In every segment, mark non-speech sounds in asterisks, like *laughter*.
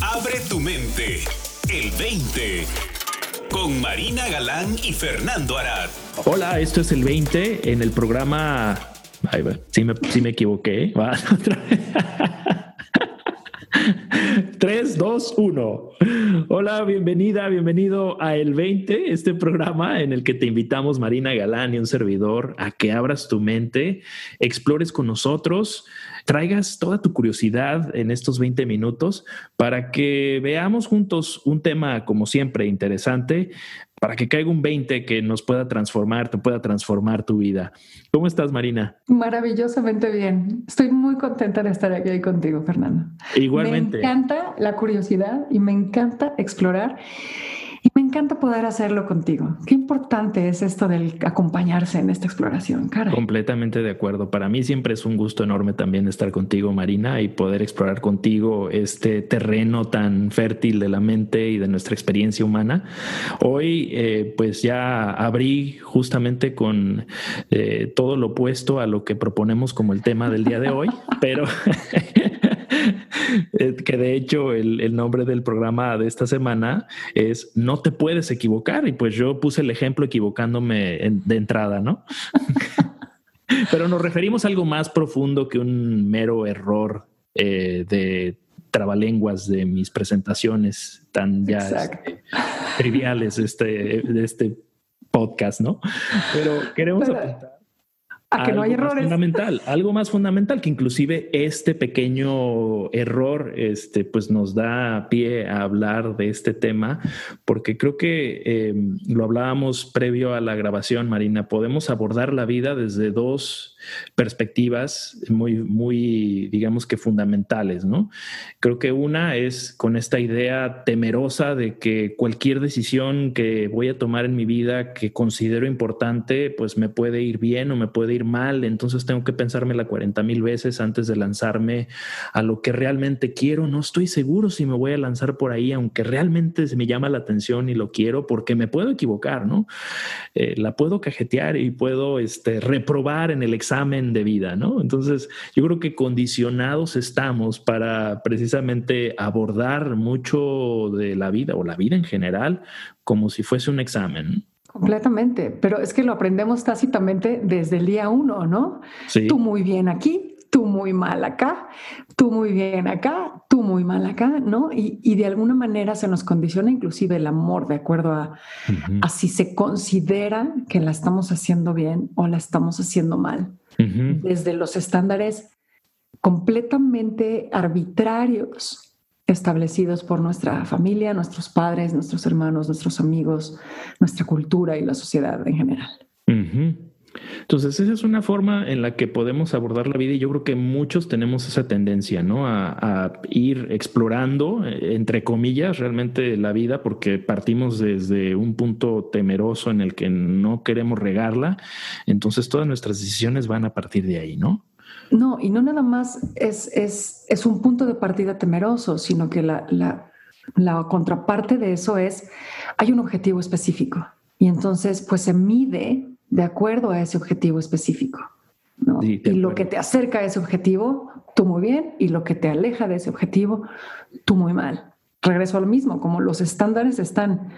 Abre tu mente. El 20. Con Marina Galán y Fernando Arad. Hola, esto es el 20 en el programa. Sí, me, sí me equivoqué. Va. *laughs* 3, 2, 1. Hola, bienvenida, bienvenido a El 20, este programa en el que te invitamos, Marina Galán y un servidor, a que abras tu mente, explores con nosotros, traigas toda tu curiosidad en estos 20 minutos para que veamos juntos un tema, como siempre, interesante, para que caiga un 20 que nos pueda transformar, te pueda transformar tu vida. ¿Cómo estás, Marina? Maravillosamente bien. Estoy muy contenta de estar aquí contigo, Fernando. Igualmente. Me encanta la curiosidad y me encanta explorar. Encanta poder hacerlo contigo. Qué importante es esto del acompañarse en esta exploración, cara. Completamente de acuerdo. Para mí siempre es un gusto enorme también estar contigo, Marina, y poder explorar contigo este terreno tan fértil de la mente y de nuestra experiencia humana. Hoy, eh, pues ya abrí justamente con eh, todo lo opuesto a lo que proponemos como el tema del día de hoy, *laughs* pero que de hecho el, nombre del programa de esta semana es No te puedes equivocar. Y pues yo puse el ejemplo equivocándome de entrada, ¿no? *laughs* Pero nos referimos a algo más profundo que un mero error eh, de trabalenguas de mis presentaciones tan ya este, triviales este, de este podcast, ¿no? Pero queremos apuntar a que no hay errores. Fundamental, *laughs* algo más fundamental que inclusive este pequeño error, este, pues nos da pie a hablar de este tema, porque creo que eh, lo hablábamos previo a la grabación, Marina. Podemos abordar la vida desde dos perspectivas muy, muy, digamos que fundamentales, ¿no? Creo que una es con esta idea temerosa de que cualquier decisión que voy a tomar en mi vida que considero importante, pues me puede ir bien o me puede ir mal, entonces tengo que pensármela 40 mil veces antes de lanzarme a lo que realmente quiero. No estoy seguro si me voy a lanzar por ahí, aunque realmente se me llama la atención y lo quiero, porque me puedo equivocar, ¿no? Eh, la puedo cajetear y puedo este, reprobar en el examen examen de vida, ¿no? Entonces, yo creo que condicionados estamos para precisamente abordar mucho de la vida o la vida en general como si fuese un examen. Completamente, pero es que lo aprendemos tácitamente desde el día uno, ¿no? Sí. Tú muy bien aquí, tú muy mal acá, tú muy bien acá, tú muy mal acá, ¿no? Y, de alguna manera se nos condiciona inclusive el amor de acuerdo a, a, si se considera que la estamos haciendo bien o la estamos haciendo mal desde los estándares completamente arbitrarios establecidos por nuestra familia, nuestros padres, nuestros hermanos, nuestros amigos, nuestra cultura y la sociedad en general. Entonces, esa es una forma en la que podemos abordar la vida y yo creo que muchos tenemos esa tendencia, ¿no? A, ir explorando, eh, entre comillas, realmente la vida porque partimos desde un punto temeroso en el que no queremos regarla. Entonces, todas nuestras decisiones van a partir de ahí, ¿no? No, y no nada más es, es, es un punto de partida temeroso, sino que la, la, la contraparte de eso es, hay un objetivo específico. Y entonces, pues se mide de acuerdo a ese objetivo específico. y lo que te acerca a ese objetivo, tú muy bien, y lo que te aleja de ese objetivo, tú muy mal. Regreso a lo mismo, como los estándares están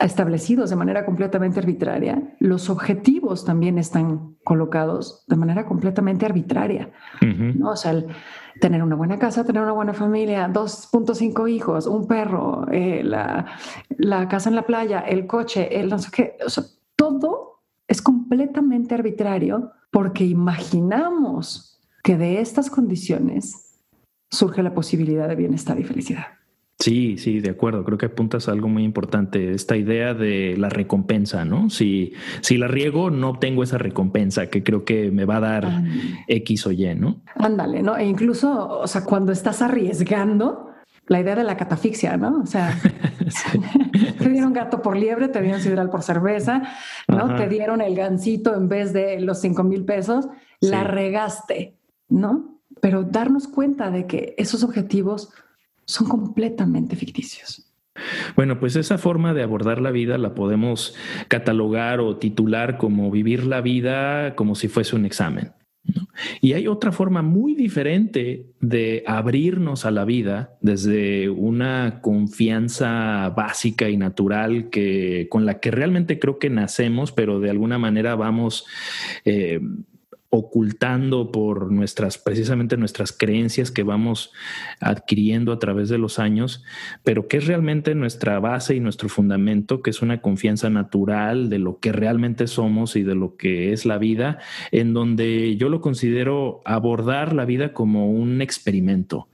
establecidos de manera completamente arbitraria, los objetivos también están colocados de manera completamente arbitraria. ¿no? O sea, tener una buena casa, tener una buena familia, 2.5 hijos, un perro, eh, la, la, casa en la playa, el coche, el no sé qué, o sea, todo completamente arbitrario porque imaginamos que de estas condiciones surge la posibilidad de bienestar y felicidad. Sí, sí, de acuerdo. Creo que apuntas a algo muy importante, esta idea de la recompensa, ¿no? Si, si la riego, no obtengo esa recompensa que creo que me va a dar X o Y, ¿no? Ándale, ¿no? E incluso, o sea, cuando estás arriesgando, la idea de la catafixia, ¿no? O sea, *laughs* *laughs* te dieron gato por liebre, te dieron sideral por cerveza, ¿no? Te dieron el gancito en vez de los cinco mil pesos, la regaste, ¿no? Pero darnos cuenta de que esos objetivos son completamente ficticios. Bueno, pues esa forma de abordar la vida la podemos catalogar o titular como vivir la vida como si fuese un examen. Y hay otra forma muy diferente de abrirnos a la vida desde una confianza básica y natural que con la que realmente creo que nacemos, pero de alguna manera vamos eh, ocultando por nuestras, precisamente nuestras creencias que vamos adquiriendo a través de los años, pero que es realmente nuestra base y nuestro fundamento, que es una confianza natural de lo que realmente somos y de lo que es la vida, en donde yo lo considero abordar la vida como un experimento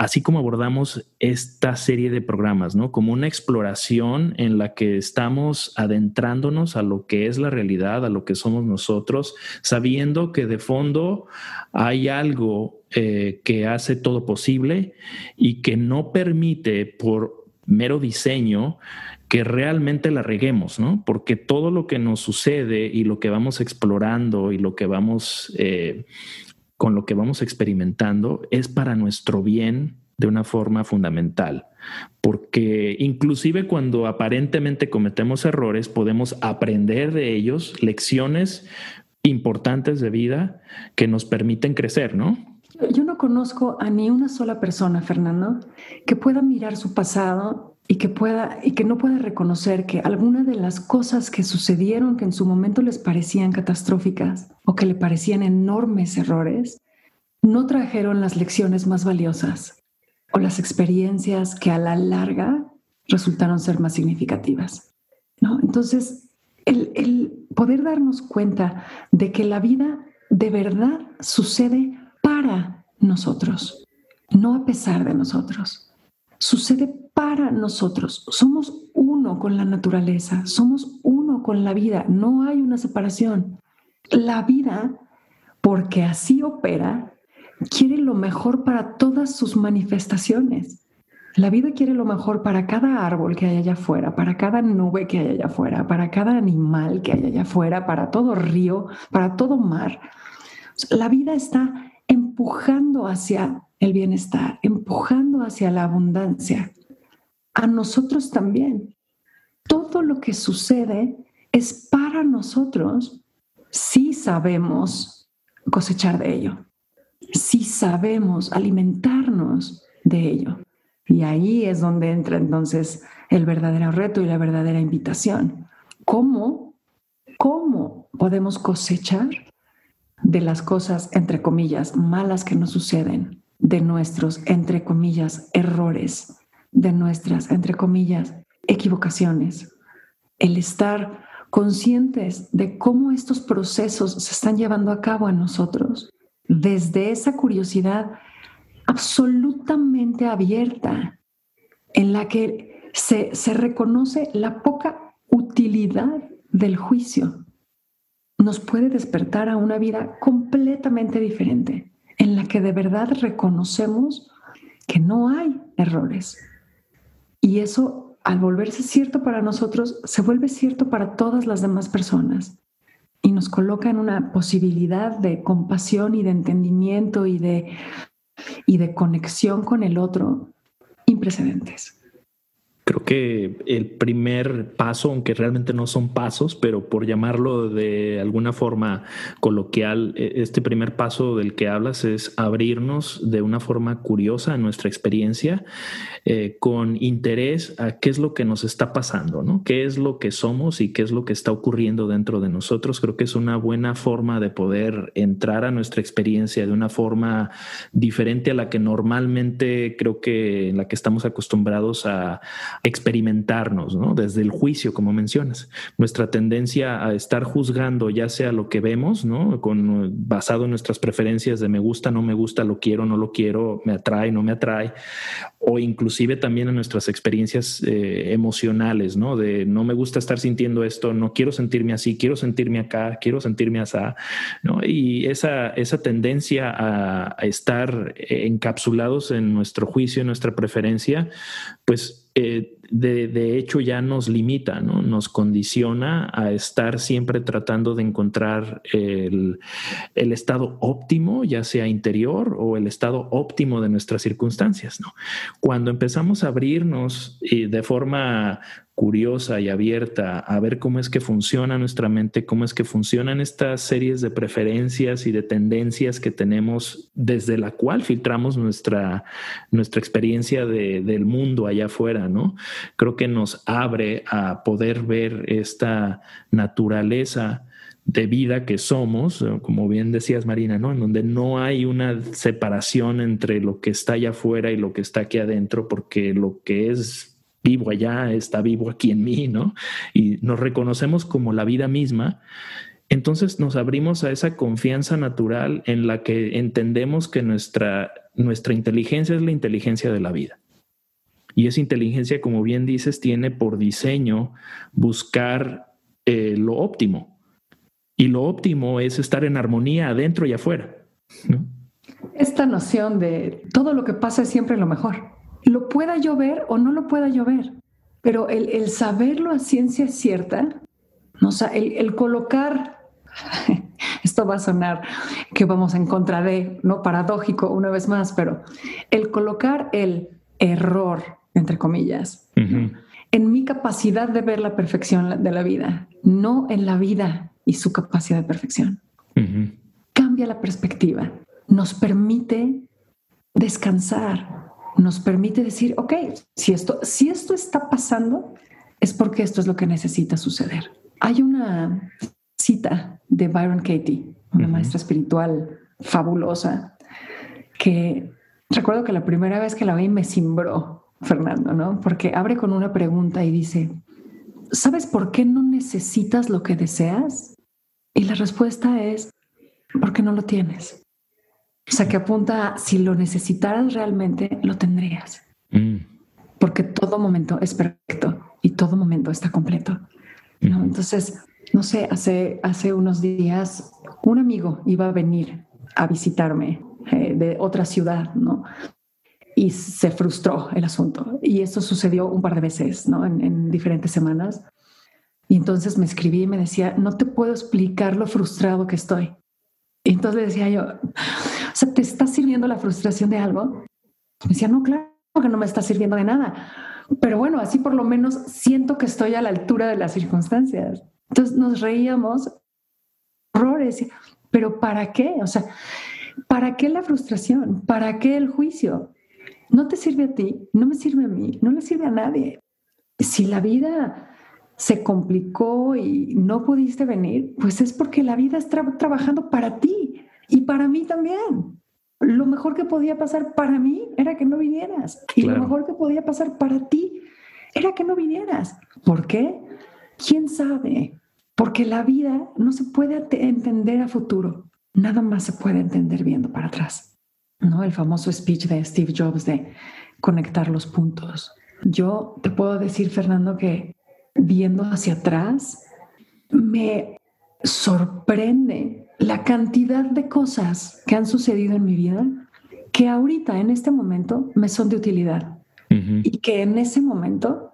así como abordamos esta serie de programas, ¿no? Como una exploración en la que estamos adentrándonos a lo que es la realidad, a lo que somos nosotros, sabiendo que de fondo hay algo eh, que hace todo posible y que no permite por mero diseño que realmente la reguemos, ¿no? Porque todo lo que nos sucede y lo que vamos explorando y lo que vamos eh, con lo que vamos experimentando es para nuestro bien de una forma fundamental, porque inclusive cuando aparentemente cometemos errores, podemos aprender de ellos lecciones importantes de vida que nos permiten crecer, ¿no? Yo no conozco a ni una sola persona, Fernando, que pueda mirar su pasado y que pueda y que no pueda reconocer que alguna de las cosas que sucedieron que en su momento les parecían catastróficas o que le parecían enormes errores no trajeron las lecciones más valiosas o las experiencias que a la larga resultaron ser más significativas. ¿no? Entonces, el, el poder darnos cuenta de que la vida de verdad sucede para nosotros, no a pesar de nosotros sucede para nosotros. Somos uno con la naturaleza, somos uno con la vida, no hay una separación. La vida, porque así opera, quiere lo mejor para todas sus manifestaciones. La vida quiere lo mejor para cada árbol que hay allá afuera, para cada nube que hay allá afuera, para cada animal que hay allá afuera, para todo río, para todo mar. La vida está empujando hacia el bienestar, empujando hacia la abundancia. A nosotros también. Todo lo que sucede es para nosotros si sabemos cosechar de ello, si sabemos alimentarnos de ello. Y ahí es donde entra entonces el verdadero reto y la verdadera invitación. ¿Cómo? ¿Cómo podemos cosechar de las cosas, entre comillas, malas que nos suceden, de nuestros, entre comillas, errores, de nuestras, entre comillas, equivocaciones. El estar conscientes de cómo estos procesos se están llevando a cabo en nosotros, desde esa curiosidad absolutamente abierta, en la que se, se reconoce la poca utilidad del juicio, nos puede despertar a una vida completamente diferente, en la que de verdad reconocemos que no hay errores. Y eso, al volverse cierto para nosotros, se vuelve cierto para todas las demás personas y nos coloca en una posibilidad de compasión y de entendimiento y de, y de conexión con el otro imprecedentes. Creo que el primer paso, aunque realmente no son pasos, pero por llamarlo de alguna forma coloquial, e, este primer paso del que hablas es abrirnos de una forma curiosa a nuestra experiencia, eh, con interés a qué es lo que nos está pasando, ¿no? ¿Qué es lo que somos y qué es lo que está ocurriendo dentro de nosotros? Creo que es una buena forma de poder entrar a nuestra experiencia de una forma diferente a la que normalmente creo que en la que estamos acostumbrados a experimentarnos, ¿no? Desde el juicio, como mencionas. Nuestra tendencia a estar juzgando, ya sea lo que vemos, ¿no? Con, basado en nuestras preferencias de me gusta, no me gusta, lo quiero, no lo quiero, me atrae, no me atrae, o inclusive también en nuestras experiencias eh, emocionales, ¿no? De no me gusta estar sintiendo esto, no quiero sentirme así, quiero sentirme acá, quiero sentirme así, ¿no? Y esa, esa tendencia a estar encapsulados en nuestro juicio, en nuestra preferencia, pues eh, de, hecho ya nos limita, ¿no? nos condiciona a estar siempre tratando de encontrar el, estado óptimo, ya sea interior o el estado óptimo de nuestras circunstancias. ¿no? Cuando empezamos a abrirnos de forma curiosa y abierta a ver cómo es que funciona nuestra mente, cómo es que funcionan estas series de preferencias y de tendencias que tenemos desde la cual filtramos nuestra, nuestra experiencia del mundo allá afuera, ¿no? Creo que nos abre a poder ver esta naturaleza de vida que somos, como bien decías Marina, ¿no? En donde no hay una separación entre lo que está allá afuera y lo que está aquí adentro, porque lo que es vivo allá está vivo aquí en mí, ¿no? Y nos reconocemos como la vida misma. Entonces nos abrimos a esa confianza natural en la que entendemos que nuestra, nuestra inteligencia es la inteligencia de la vida. Y esa inteligencia, como bien dices, tiene por diseño buscar eh, lo óptimo, y lo óptimo es estar en armonía adentro y afuera. Esta noción de todo lo que pasa es siempre lo mejor. Lo pueda llover o no lo pueda llover, pero el, saberlo a ciencia cierta, o sea, el, colocar, *laughs* esto va a sonar que vamos en contra de, no paradójico una vez más, pero el colocar el error, entre comillas, en mi capacidad de ver la perfección de la vida, no en la vida y su capacidad de perfección. Cambia la perspectiva, nos permite descansar, nos permite decir, ok, si esto, si esto está pasando, es porque esto es lo que necesita suceder. Hay una cita de Byron Katie, una maestra espiritual fabulosa, que recuerdo que la primera vez que la vi me cimbró, Fernando, ¿no? Porque abre con una pregunta y dice, ¿sabes por qué no necesitas lo que deseas? Y la respuesta es, porque no lo tienes. O sea, que apunta, si lo necesitaras realmente, lo tendrías. Mm. Porque todo momento es perfecto y todo momento está completo. Entonces, no sé, hace, hace unos días un amigo iba a venir a visitarme eh, de otra ciudad, ¿no? Y se frustró el asunto. Y esto sucedió un par de veces, ¿no? En, en diferentes semanas. Y entonces me escribí y me decía, no te puedo explicar lo frustrado que estoy. Y entonces le decía yo, sea, ¿te está sirviendo la frustración de algo? Me decía, no, claro que no me está sirviendo de nada. Pero bueno, así por lo menos siento que estoy a la altura de las circunstancias. Entonces nos reíamos, horrores, pero ¿para qué? O sea, ¿para qué la frustración? ¿Para qué el juicio? No te sirve a ti, no me sirve a mí, no le sirve a nadie. Si la vida se complicó y no pudiste venir, pues es porque la vida está trabajando para ti y para mí también. Lo mejor que podía pasar para mí era que no vinieras. Y lo mejor que podía pasar para ti era que no vinieras. ¿Por qué? ¿Quién sabe? Porque la vida no se puede entender a futuro. Nada más se puede entender viendo para atrás. ¿No? El famoso speech de Steve Jobs de conectar los puntos. Yo te puedo decir, Fernando, que viendo hacia atrás, me sorprende la cantidad de cosas que han sucedido en mi vida que ahorita, en este momento, me son de utilidad y que en ese momento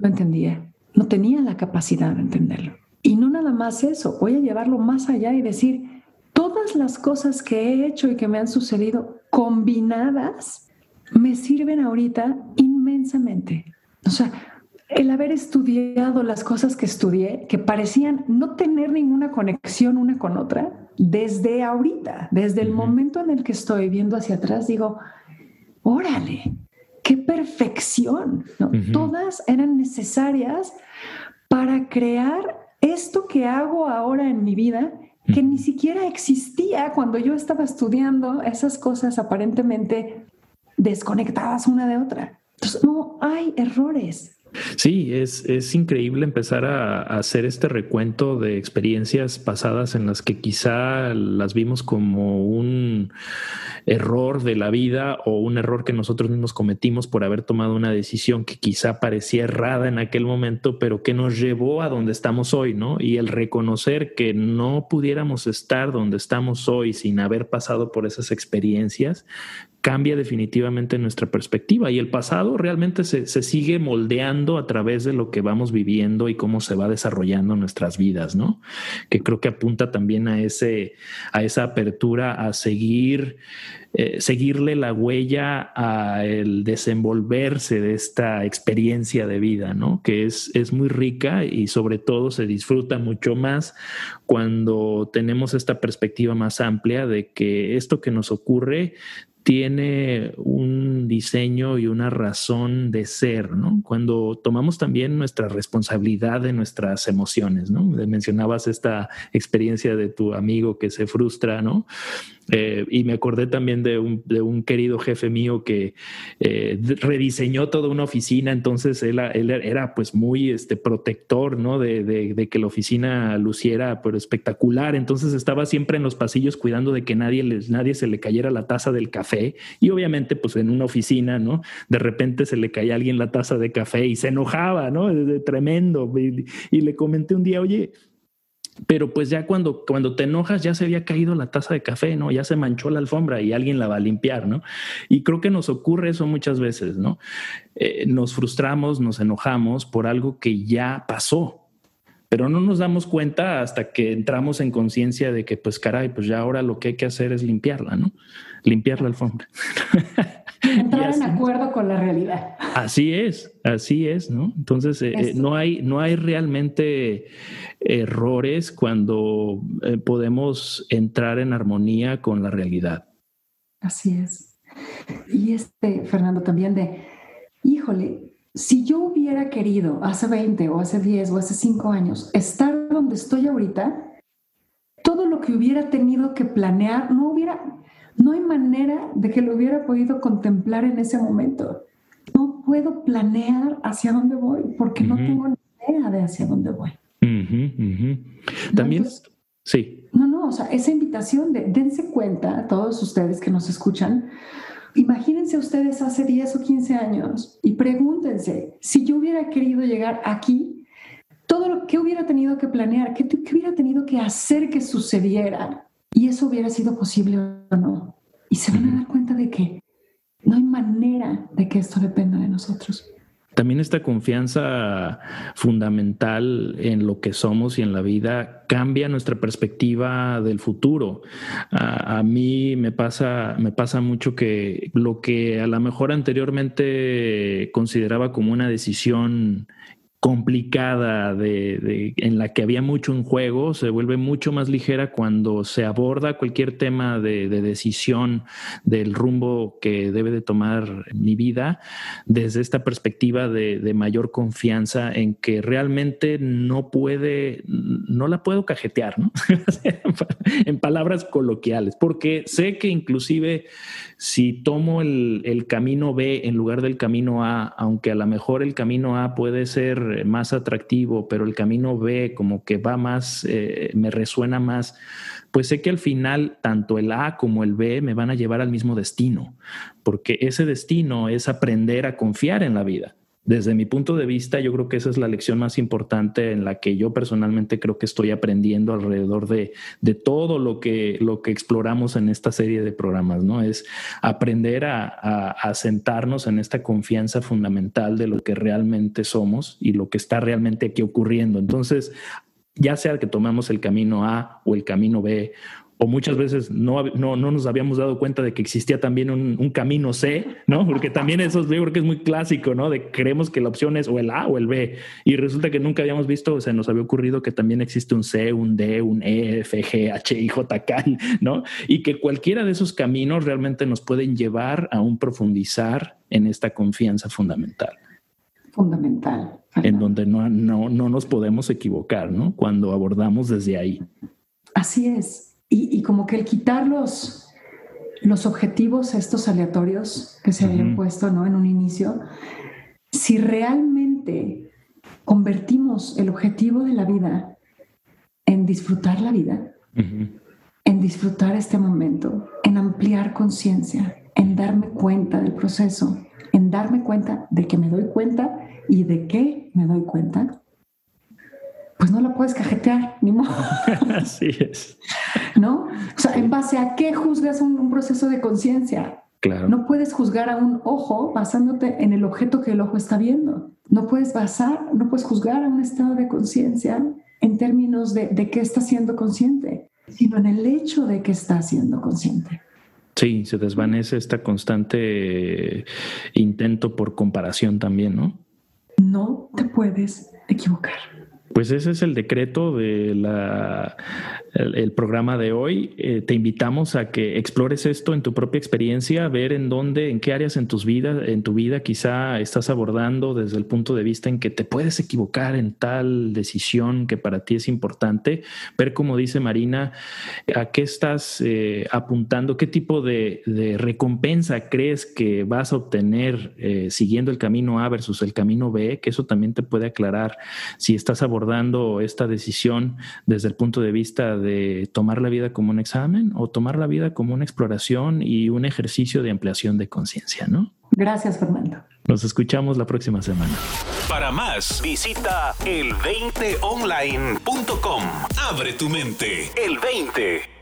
no entendía, no tenía la capacidad de entenderlo. Y no nada más eso, voy a llevarlo más allá y decir, todas las cosas que he hecho y que me han sucedido combinadas me sirven ahorita inmensamente. O sea, el haber estudiado las cosas que estudié, que parecían no tener ninguna conexión una con otra, desde ahorita, desde el momento en el que estoy viendo hacia atrás, digo, órale, qué perfección. Todas eran necesarias para crear esto que hago ahora en mi vida, que ni siquiera existía cuando yo estaba estudiando esas cosas aparentemente desconectadas una de otra. Entonces, no hay errores, Sí, es, es increíble empezar a, hacer este recuento de experiencias pasadas en las que quizá las vimos como un error de la vida o un error que nosotros mismos cometimos por haber tomado una decisión que quizá parecía errada en aquel momento, pero que nos llevó a donde estamos hoy, ¿no? Y el reconocer que no pudiéramos estar donde estamos hoy sin haber pasado por esas experiencias, cambia definitivamente nuestra perspectiva y el pasado realmente se, sigue moldeando a través de lo que vamos viviendo y cómo se va desarrollando nuestras vidas, ¿no? Que creo que apunta también a, ese, a esa apertura a seguir, eh, seguirle la huella a el desenvolverse de esta experiencia de vida, ¿no? Que es, es muy rica y sobre todo se disfruta mucho más cuando tenemos esta perspectiva más amplia de que esto que nos ocurre tiene un diseño y una razón de ser, ¿no? Cuando tomamos también nuestra responsabilidad de nuestras emociones, ¿no? Mencionabas esta experiencia de tu amigo que se frustra, ¿no? Eh, y me acordé también de un, de un querido jefe mío que eh, rediseñó toda una oficina, entonces él, él era pues muy este, protector, ¿no? De, de, que la oficina luciera pero espectacular, entonces estaba siempre en los pasillos cuidando de que nadie, les, nadie se le cayera la taza del café y obviamente pues en una oficina, ¿no? De repente se le caía a alguien la taza de café y se enojaba, ¿no? Tremendo. y le comenté un día, oye, pero pues ya cuando, cuando te enojas ya se había caído la taza de café, ¿no? Ya se manchó la alfombra y alguien la va a limpiar, ¿no? Y creo que nos ocurre eso muchas veces, ¿no? Eh, nos frustramos, nos enojamos por algo que ya pasó, pero no nos damos cuenta hasta que entramos en conciencia de que, pues caray, pues ya ahora lo que hay que hacer es limpiarla, ¿no? Limpiar la alfombra. *laughs* *laughs* Entrar en acuerdo con la realidad. Así es, así es, ¿no? Entonces, eh, eh, no, hay, no hay realmente errores cuando eh, podemos entrar en armonía con la realidad. Así es. Y este, Fernando, también de, híjole, si yo hubiera querido hace 20 o hace 10 o hace 5 años estar donde estoy ahorita, todo lo que hubiera tenido que planear no hubiera, no hay manera de que lo hubiera podido contemplar en ese momento. No puedo planear hacia dónde voy porque no tengo ni idea de hacia dónde voy. También, sí. No, no, o sea, esa invitación de dense cuenta, todos ustedes que nos escuchan, imagínense ustedes hace 10 o 15 años y pregúntense, si yo hubiera querido llegar aquí, todo lo que hubiera tenido que planear, qué, qué hubiera tenido que hacer que sucediera y eso hubiera sido posible o no. Y se van a dar cuenta de que no hay manera de que esto dependa de nosotros. También esta confianza fundamental en lo que somos y en la vida cambia nuestra perspectiva del futuro. A, a, mí me pasa, me pasa mucho que lo que a lo mejor anteriormente consideraba como una decisión complicada de, en la que había mucho en juego se vuelve mucho más ligera cuando se aborda cualquier tema de, decisión del rumbo que debe de tomar mi vida desde esta perspectiva de, mayor confianza en que realmente no puede, no la puedo cajetear, ¿no? *laughs* en palabras coloquiales, porque sé que inclusive si tomo el, el camino B en lugar del camino A, aunque a lo mejor el camino A puede ser eh, más atractivo, pero el camino B como que va más, eh, me resuena más, pues sé que al final tanto el A como el B me van a llevar al mismo destino, porque ese destino es aprender a confiar en la vida desde mi punto de vista, yo creo que esa es la lección más importante en la que yo personalmente creo que estoy aprendiendo alrededor de, de todo lo que, lo que exploramos en esta serie de programas, ¿no? Es aprender a, a, sentarnos en esta confianza fundamental de lo que realmente somos y lo que está realmente aquí ocurriendo. Entonces, ya sea que tomamos el camino A o el camino B o muchas veces no, no, no, nos habíamos dado cuenta de que existía también un, camino C, ¿no? Porque también eso yo creo que es muy clásico, ¿no? De creemos que la opción es o el A o el B y resulta que nunca habíamos visto, o se nos había ocurrido que también existe un C, un D, un E, F, G, H, I, J, K, ¿no? Y que cualquiera de esos caminos realmente nos pueden llevar a un profundizar en esta confianza fundamental. Fundamental. En donde no, no, no nos podemos equivocar, ¿no? Cuando abordamos desde ahí. Así es y, como que el quitar los, los objetivos estos aleatorios que se habían puesto ¿no? en un inicio, si realmente convertimos el objetivo de la vida en disfrutar la vida, en disfrutar este momento, en ampliar conciencia, en darme cuenta del proceso, en darme cuenta de que me doy cuenta y de qué me doy cuenta, pues no la puedes cajetear, ni modo. *laughs* Así es. ¿No? O sea, ¿en base a qué juzgas un, proceso de conciencia? Claro. No puedes juzgar a un ojo basándote en el objeto que el ojo está viendo. No puedes basar, no puedes juzgar a un estado de conciencia en términos de, de qué está siendo consciente, sino en el hecho de que está siendo consciente. Sí, se desvanece esta constante intento por comparación también, ¿no? No te puedes equivocar. Pues ese es el decreto de la el, programa de hoy. Eh, te invitamos a que explores esto en tu propia experiencia, ver en dónde, en qué áreas en tus vidas, en tu vida quizá estás abordando desde el punto de vista en que te puedes equivocar en tal decisión que para ti es importante, ver como dice Marina, a qué estás eh, apuntando, qué tipo de, recompensa crees que vas a obtener eh, siguiendo el camino A versus el camino B, que eso también te puede aclarar si estás abordando esta decisión desde el punto de vista de tomar la vida como un examen o tomar la vida como una exploración y un ejercicio de ampliación de conciencia, ¿no? Gracias, Fernando. Nos escuchamos la próxima semana. Para más, visita el20online.com. Abre tu mente. El 20.